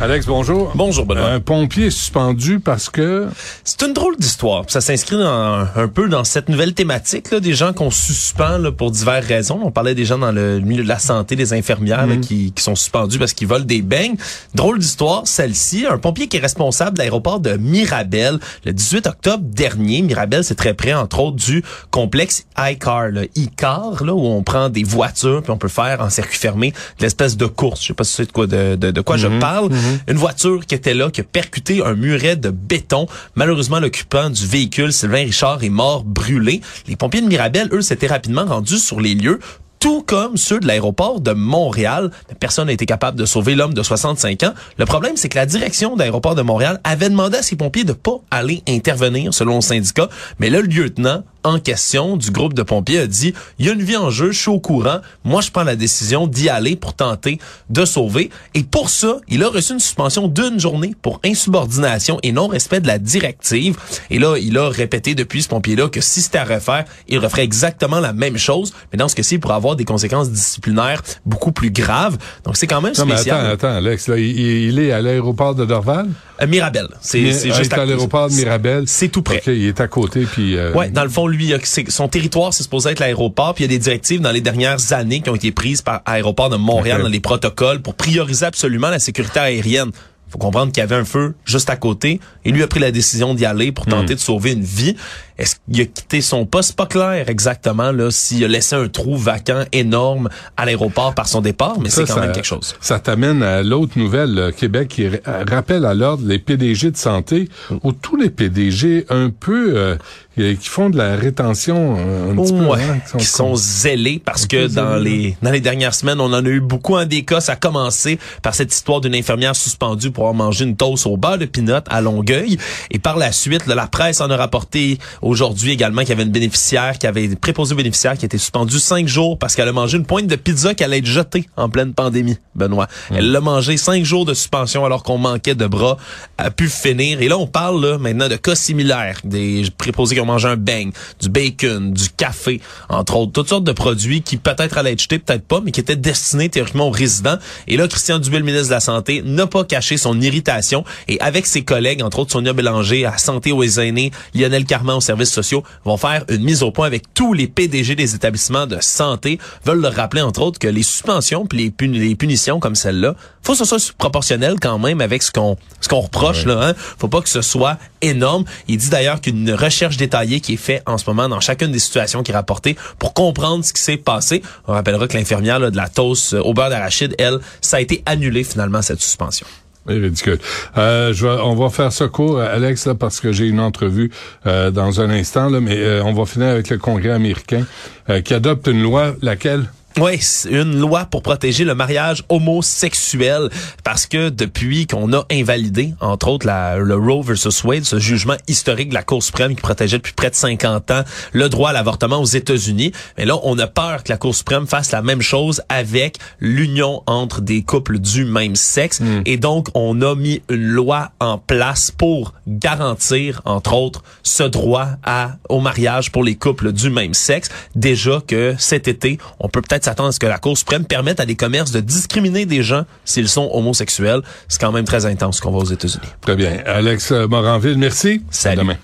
Alex, bonjour. Bonjour, Benoît. Un pompier suspendu parce que... C'est une drôle d'histoire. Ça s'inscrit un peu dans cette nouvelle thématique, là, des gens qu'on suspend là, pour diverses raisons. On parlait des gens dans le milieu de la santé, des infirmières Mhm. qui, qui sont suspendus parce qu'ils volent des beignes. Drôle d'histoire, celle-ci. Un pompier qui est responsable de l'aéroport de Mirabel le 18 octobre dernier. Mirabel, c'est très près, entre autres, du complexe iCar, le iCar, là, où on prend des voitures puis on peut faire en circuit fermé l'espèce de course. Je sais pas si c'est de quoi, de, de, de quoi je parle. Une voiture qui était là, qui a percuté un muret de béton. Malheureusement, l'occupant du véhicule, Sylvain Richard, est mort brûlé. Les pompiers de Mirabel, eux, s'étaient rapidement rendus sur les lieux tout comme ceux de l'aéroport de Montréal. Personne n'a été capable de sauver l'homme de 65 ans. Le problème, c'est que la direction de l'aéroport de Montréal avait demandé à ses pompiers de pas aller intervenir, selon le syndicat. Mais le lieutenant en question du groupe de pompiers a dit, il y a une vie en jeu, je suis au courant. Moi, je prends la décision d'y aller pour tenter de sauver. Et pour ça, il a reçu une suspension d'une journée pour insubordination et non-respect de la directive. Et là, il a répété depuis ce pompier-là que si c'était à refaire, il referait exactement la même chose. Mais dans ce cas-ci, il pourrait avoir des conséquences disciplinaires beaucoup plus graves. Donc, c'est quand même Non, mais spécial. attends, attends, Alex, là, il, il est à l'aéroport de Dorval? Euh, Mirabel, c'est juste à l'aéroport de Mirabel. C'est tout près. OK, il est à côté, puis... euh, Ouais, dans le fond, lui, son territoire, c'est supposé être l'aéroport, puis il y a des directives dans les dernières années qui ont été prises par Aéroport de Montréal dans les protocoles pour prioriser absolument la sécurité aérienne. Faut comprendre qu'il y avait un feu juste à côté et lui a pris la décision d'y aller pour Hmm. tenter de sauver une vie. Est-ce qu'il a quitté son poste? Pas clair exactement là s'il a laissé un trou vacant énorme à l'aéroport par son départ, mais c'est quand ça- même quelque chose. Ça t'amène à l'autre nouvelle, euh, Québec, qui euh, rappelle à l'ordre les PDG de santé, ou tous les PDG un peu euh, euh, qui font de la rétention un petit peu. Hein, qui sont zélés parce que dans zélés, les dans les dernières semaines, on en a eu beaucoup en des cas. Ça a commencé par cette histoire d'une infirmière suspendue pour avoir mangé une toast au beurre de pinot à Longueuil. Et par la suite, là, la presse en a rapporté aujourd'hui également qu'il y avait une bénéficiaire qui avait préposé bénéficiaire qui été suspendue cinq jours parce qu'elle a mangé une pointe de pizza qui allait être jetée en pleine pandémie, Benoît. Elle l'a mangé cinq jours de suspension alors qu'on manquait de bras, a pu finir. Et là, on parle là, maintenant de cas similaires, des préposés qui ont mangé un beigne, du bacon, du café, entre autres, toutes sortes de produits qui peut-être allaient être jetés, peut-être pas, mais qui étaient destinés théoriquement aux résidents. Et là, Christian Dubé, le ministre de la Santé, n'a pas caché son irritation et avec ses collègues, entre autres Sonia Bélanger à Santé aux aînés, Lionel Carman services sociaux, vont faire une mise au point avec tous les PDG des établissements de santé, veulent leur rappeler, entre autres, que les suspensions puis les, puni- les punitions comme celle-là, faut que ce soit proportionnel quand même avec ce qu'on ce qu'on reproche là. Hein? Faut pas que ce soit énorme. Il dit d'ailleurs qu'une recherche détaillée qui est faite en ce moment dans chacune des situations qui est rapportée pour comprendre ce qui s'est passé. On rappellera que l'infirmière de la toast euh, au beurre d'arachide, elle, ça a été annulé finalement cette suspension. Ridicule. Euh, je vais- on va faire ça court, Alex, là, parce que j'ai une entrevue euh, dans un instant, là, mais euh, on va finir avec le Congrès américain euh, qui adopte une loi, laquelle? Oui, c'est une loi pour protéger le mariage homosexuel parce que depuis qu'on a invalidé, entre autres, la, le Roe versus Wade, ce jugement historique de la Cour suprême qui protégeait depuis près de 50 ans le droit à l'avortement aux États-Unis, mais là, on a peur que la Cour suprême fasse la même chose avec l'union entre des couples du même sexe. Et donc, on a mis une loi en place pour garantir, entre autres, ce droit à, au mariage pour les couples du même sexe. Déjà que cet été, on peut peut-être s'attendre à ce que la Cour suprême permette à des commerces de discriminer des gens s'ils sont homosexuels. C'est quand même très intense ce qu'on voit aux États-Unis. Très bien. Alex Moranville, merci. Salut. À demain.